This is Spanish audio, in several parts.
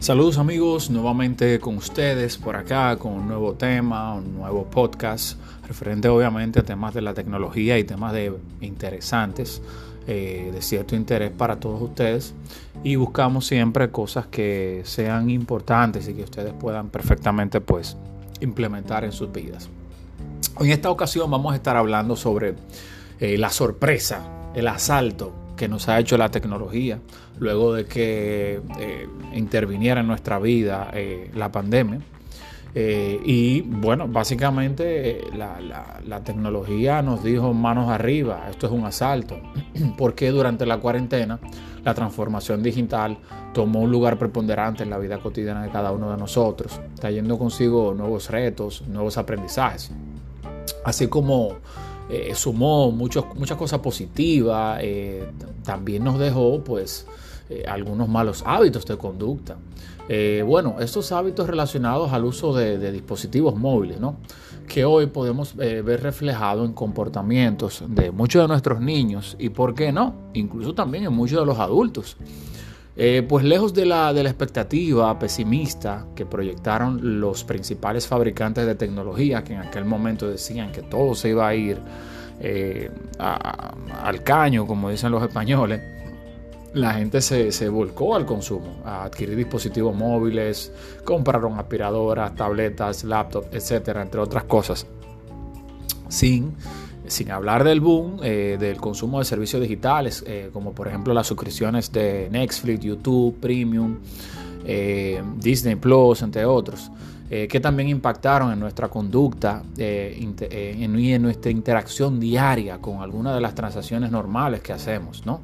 Saludos amigos, nuevamente con ustedes por acá con un nuevo tema, un nuevo podcast referente obviamente a temas de la tecnología y temas de interesantes, eh, de cierto interés para todos ustedes y buscamos siempre cosas que sean importantes y que ustedes puedan perfectamente pues implementar en sus vidas. En esta ocasión vamos a estar hablando sobre eh, la sorpresa, el asalto nos ha hecho la tecnología luego de que eh, interviniera en nuestra vida eh, la pandemia. Eh, y bueno, básicamente la, tecnología nos dijo manos arriba, esto es un asalto, porque durante la cuarentena la transformación digital tomó un lugar preponderante en la vida cotidiana de cada uno de nosotros, trayendo consigo nuevos retos, nuevos aprendizajes, así como eh, sumó muchas cosas positivas, eh, también nos dejó pues eh, algunos malos hábitos de conducta. bueno, estos hábitos relacionados al uso de, dispositivos móviles, ¿no? que hoy podemos ver reflejado en comportamientos de muchos de nuestros niños y, ¿por qué no? Incluso también en muchos de los adultos. Pues lejos de la, de la expectativa pesimista que proyectaron los principales fabricantes de tecnología, que en aquel momento decían que todo se iba a ir eh, al caño, como dicen los españoles, la gente se, volcó al consumo, a adquirir dispositivos móviles, compraron aspiradoras, tabletas, laptops, etcétera, entre otras cosas. Sin, sin hablar del boom eh, del consumo de servicios digitales, eh, como por ejemplo las suscripciones de Netflix, YouTube, Premium, Disney Plus, entre otros. Eh, que también impactaron en nuestra conducta eh, eh, y en nuestra interacción diaria con algunas de las transacciones normales que hacemos, ¿no?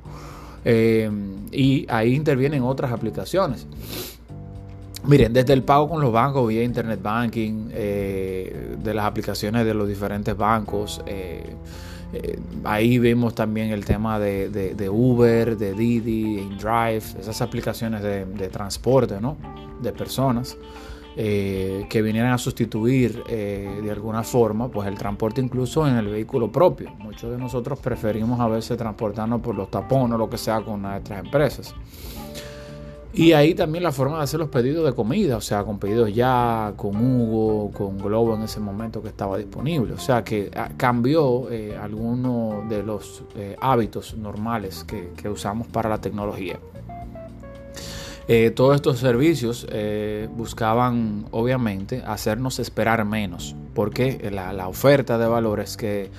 y ahí intervienen otras aplicaciones. Miren, desde el pago con los bancos vía Internet Banking, de las aplicaciones de los diferentes bancos, ahí vemos también el tema de, Uber, de Didi, InDrive, esas aplicaciones de, de transporte, ¿no? De personas. Eh, que vinieran a sustituir eh, de alguna forma pues el transporte incluso en el vehículo propio. Muchos de nosotros preferimos a veces transportarnos por los tapones o lo que sea con nuestras empresas. Y ahí también la forma de hacer los pedidos de comida, o sea, con pedidos ya, con Hugo, con Globo en ese momento que estaba disponible. O sea, que ah, cambió eh, algunos de los hábitos normales que usamos para la tecnología. Eh, todos estos servicios eh, buscaban, obviamente, hacernos esperar menos, porque la, oferta de valor es que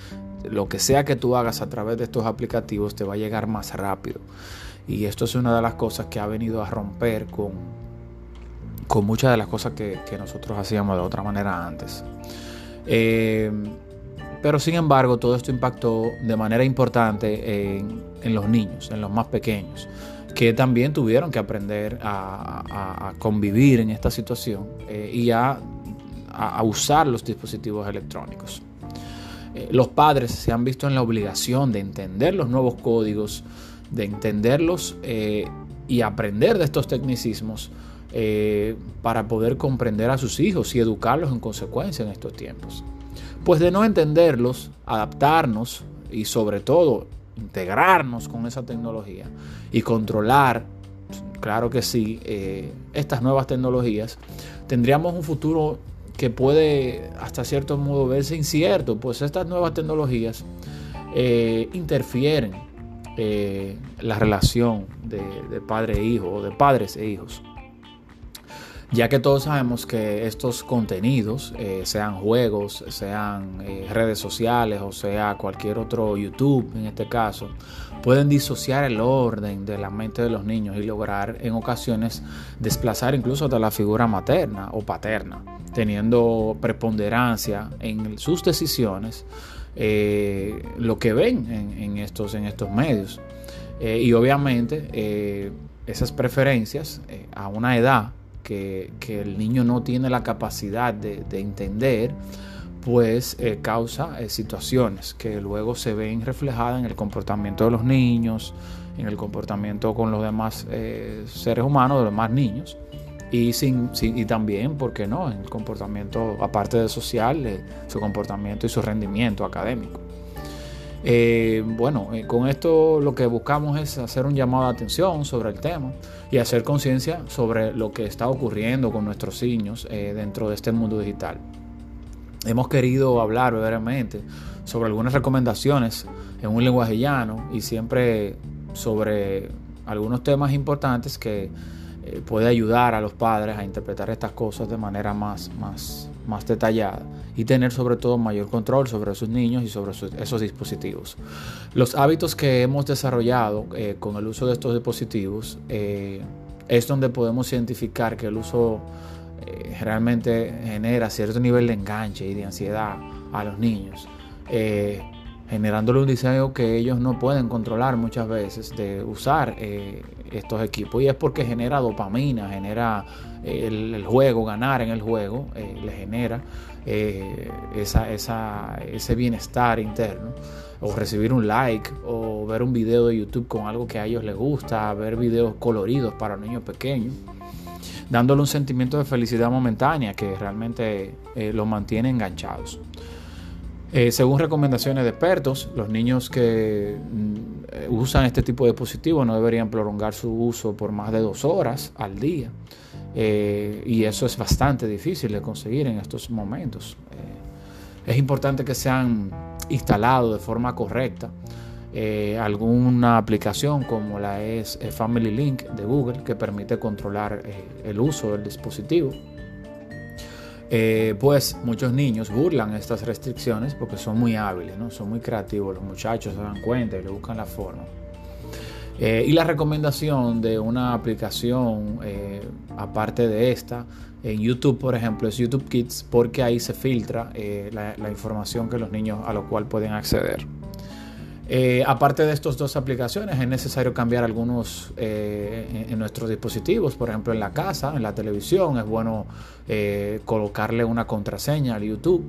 lo que sea que tú hagas a través de estos aplicativos te va a llegar más rápido. Y esto es una de las cosas que ha venido a romper con, con muchas de las cosas que, nosotros hacíamos de otra manera antes. Eh, pero sin embargo, todo esto impactó de manera importante en los niños, en los más pequeños que también tuvieron que aprender a, convivir en esta situación eh, y a, usar los dispositivos electrónicos. Eh, los padres se han visto en la obligación de entender los nuevos códigos, de entenderlos eh, y aprender de estos tecnicismos para poder comprender a sus hijos y educarlos en consecuencia en estos tiempos. Pues de no entenderlos, adaptarnos y sobre todo integrarnos con esa tecnología y controlar, claro que sí, eh, estas nuevas tecnologías, tendríamos un futuro que puede hasta cierto modo verse incierto, pues estas nuevas tecnologías eh, interfieren eh, la relación de, de padre e hijo o de padres e hijos. Ya que todos sabemos que estos contenidos, eh, sean juegos, sean eh, redes sociales o sea cualquier otro YouTube en este caso, pueden disociar el orden de la mente de los niños y lograr en ocasiones desplazar incluso hasta la figura materna o paterna, teniendo preponderancia en sus decisiones eh, lo que ven en, estos, en estos medios. y obviamente esas preferencias a una edad que, el niño no tiene la capacidad de, entender, pues eh, causa eh, situaciones que luego se ven reflejadas en el comportamiento de los niños, en el comportamiento con los demás eh, seres humanos, de los demás niños, y, sin, y también, ¿por qué no?, en el comportamiento, aparte de social, su comportamiento y su rendimiento académico. Eh, bueno, eh, con esto lo que buscamos es hacer un llamado de atención sobre el tema y hacer conciencia sobre lo que está ocurriendo con nuestros niños dentro de este mundo digital. Hemos querido hablar brevemente sobre algunas recomendaciones en un lenguaje llano y siempre sobre algunos temas importantes que eh, puede ayudar a los padres a interpretar estas cosas de manera más, más, más detallada y tener sobre todo mayor control sobre sus niños y sobre esos dispositivos. Los hábitos que hemos desarrollado eh, con el uso de estos dispositivos eh, es donde podemos identificar que el uso realmente genera cierto nivel de enganche y de ansiedad a los niños generándole un diseño que ellos no pueden controlar muchas veces de usar eh, estos equipos. Y es porque genera dopamina, genera eh, el, juego, ganar en el juego, eh, le genera esa, esa, ese bienestar interno. O recibir un like, o ver un video de YouTube con algo que a ellos les gusta, ver videos coloridos para niños pequeños dándole un sentimiento de felicidad momentánea que realmente los mantiene enganchados. Eh, según recomendaciones de expertos, los niños que mm, usan este tipo de dispositivos no deberían prolongar su uso por más de dos horas al día. Eh, y eso es bastante difícil de conseguir en estos momentos. Eh, es importante que sean instalados de forma correcta. alguna aplicación como la es Family Link de Google que permite controlar el uso del dispositivo eh, pues muchos niños burlan estas restricciones porque son muy hábiles, ¿no? son muy creativos, los muchachos se dan cuenta y le buscan la forma. Eh, y la recomendación de una aplicación eh, aparte de esta, en YouTube por ejemplo, es YouTube Kids porque ahí se filtra la, la información que los niños a lo cual pueden acceder. Eh, aparte de estas dos aplicaciones, es necesario cambiar algunos eh, en, nuestros dispositivos, por ejemplo en la casa, en la televisión, es bueno eh, colocarle una contraseña al YouTube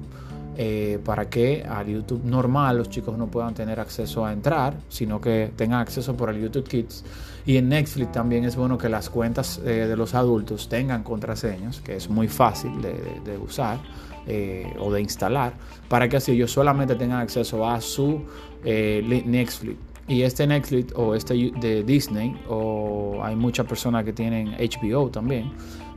para que al YouTube normal los chicos no puedan tener acceso a entrar, sino que tengan acceso por el YouTube Kids. Y en Netflix también es bueno que las cuentas de los adultos tengan contraseñas, que es muy fácil de usar o de instalar, para que así ellos solamente tengan acceso a su eh, Netflix. Y este Netflix o este de Disney, o hay muchas personas que tienen HBO también,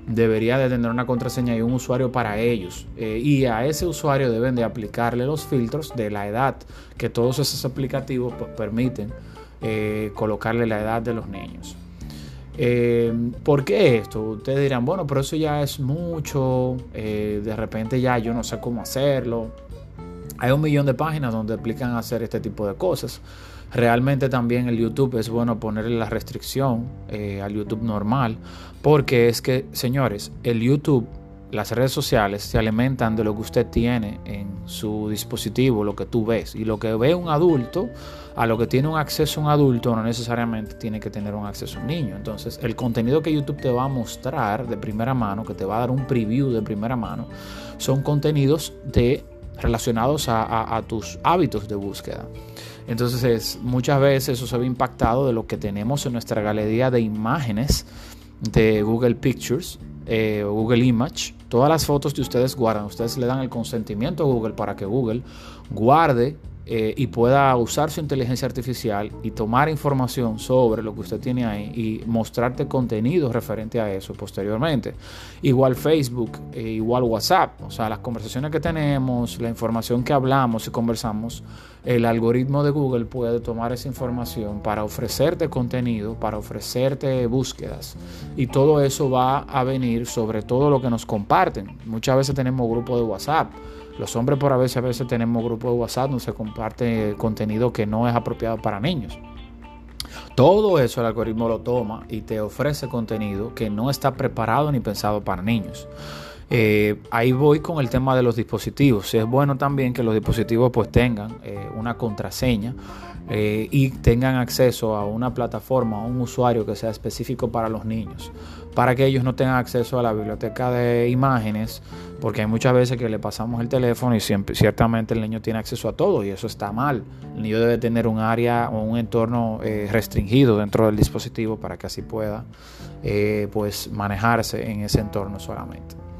debería de tener una contraseña y un usuario para ellos. Eh, y a ese usuario deben de aplicarle los filtros de la edad, que todos esos aplicativos permiten eh, colocarle la edad de los niños. ¿Por qué esto? Ustedes dirán, bueno, pero eso ya es mucho, de repente ya yo no sé cómo hacerlo. Hay un millón de páginas donde explican hacer este tipo de cosas. Realmente también el YouTube es bueno ponerle la restricción eh, al YouTube normal, porque es que, señores, el YouTube, las redes sociales se alimentan de lo que usted tiene en su dispositivo, lo que tú ves. Y lo que ve un adulto, a lo que tiene un acceso un adulto, no necesariamente tiene que tener un acceso un niño. Entonces, el contenido que YouTube te va a mostrar de primera mano, que te va a dar un preview de primera mano, son contenidos de relacionados a, tus hábitos de búsqueda. Entonces muchas veces eso se ve impactado de lo que tenemos en nuestra galería de imágenes de Google Pictures eh, o Google Image. Todas las fotos que ustedes guardan, ustedes le dan el consentimiento a Google para que Google guarde eh, y pueda usar su inteligencia artificial y tomar información sobre lo que usted tiene ahí y mostrarte contenido referente a eso posteriormente. Igual Facebook, eh, igual WhatsApp, o sea, las conversaciones que tenemos, la información que hablamos y conversamos, el algoritmo de Google puede tomar esa información para ofrecerte contenido, para ofrecerte búsquedas y todo eso va a venir sobre todo lo que nos comparten. Muchas veces tenemos grupos de WhatsApp los hombres por a veces, a veces tenemos grupos de WhatsApp donde se comparte contenido que no es apropiado para niños. Todo eso el algoritmo lo toma y te ofrece contenido que no está preparado ni pensado para niños. Eh, ahí voy con el tema de los dispositivos. Es bueno también que los dispositivos pues tengan eh, una contraseña eh, y tengan acceso a una plataforma, a un usuario que sea específico para los niños, para que ellos no tengan acceso a la biblioteca de imágenes, porque hay muchas veces que le pasamos el teléfono y ciertamente el niño tiene acceso a todo y eso está mal. El niño debe tener un área o un entorno restringido dentro del dispositivo para que así pueda pues manejarse en ese entorno solamente.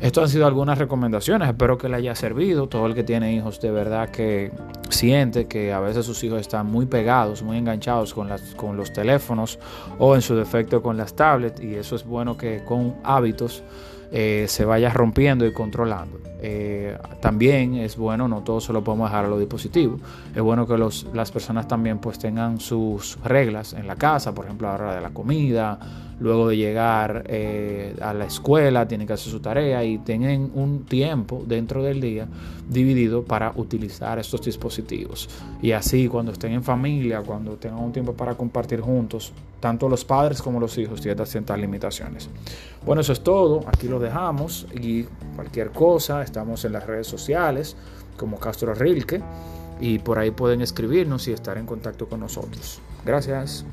Esto han sido algunas recomendaciones, espero que le haya servido. Todo el que tiene hijos de verdad que siente que a veces sus hijos están muy pegados, muy enganchados con, los teléfonos o en su defecto con las tablets y eso es bueno que con hábitos eh, se vaya rompiendo y controlando. Eh, también es bueno, no todo se lo podemos dejar a los dispositivos, es bueno que las personas también pues tengan sus reglas en la casa, por ejemplo a la hora de la comida, luego de llegar eh, a la escuela, tienen que hacer su tarea y tienen un tiempo dentro del día dividido para utilizar estos dispositivos. Y así cuando estén en familia, cuando tengan un tiempo para compartir juntos, tanto los padres como los hijos tienen ciertas limitaciones. Bueno, eso es todo, aquí lo dejamos y cualquier cosa, estamos en las redes sociales como Castro Rilke y por ahí pueden escribirnos y estar en contacto con nosotros. Gracias.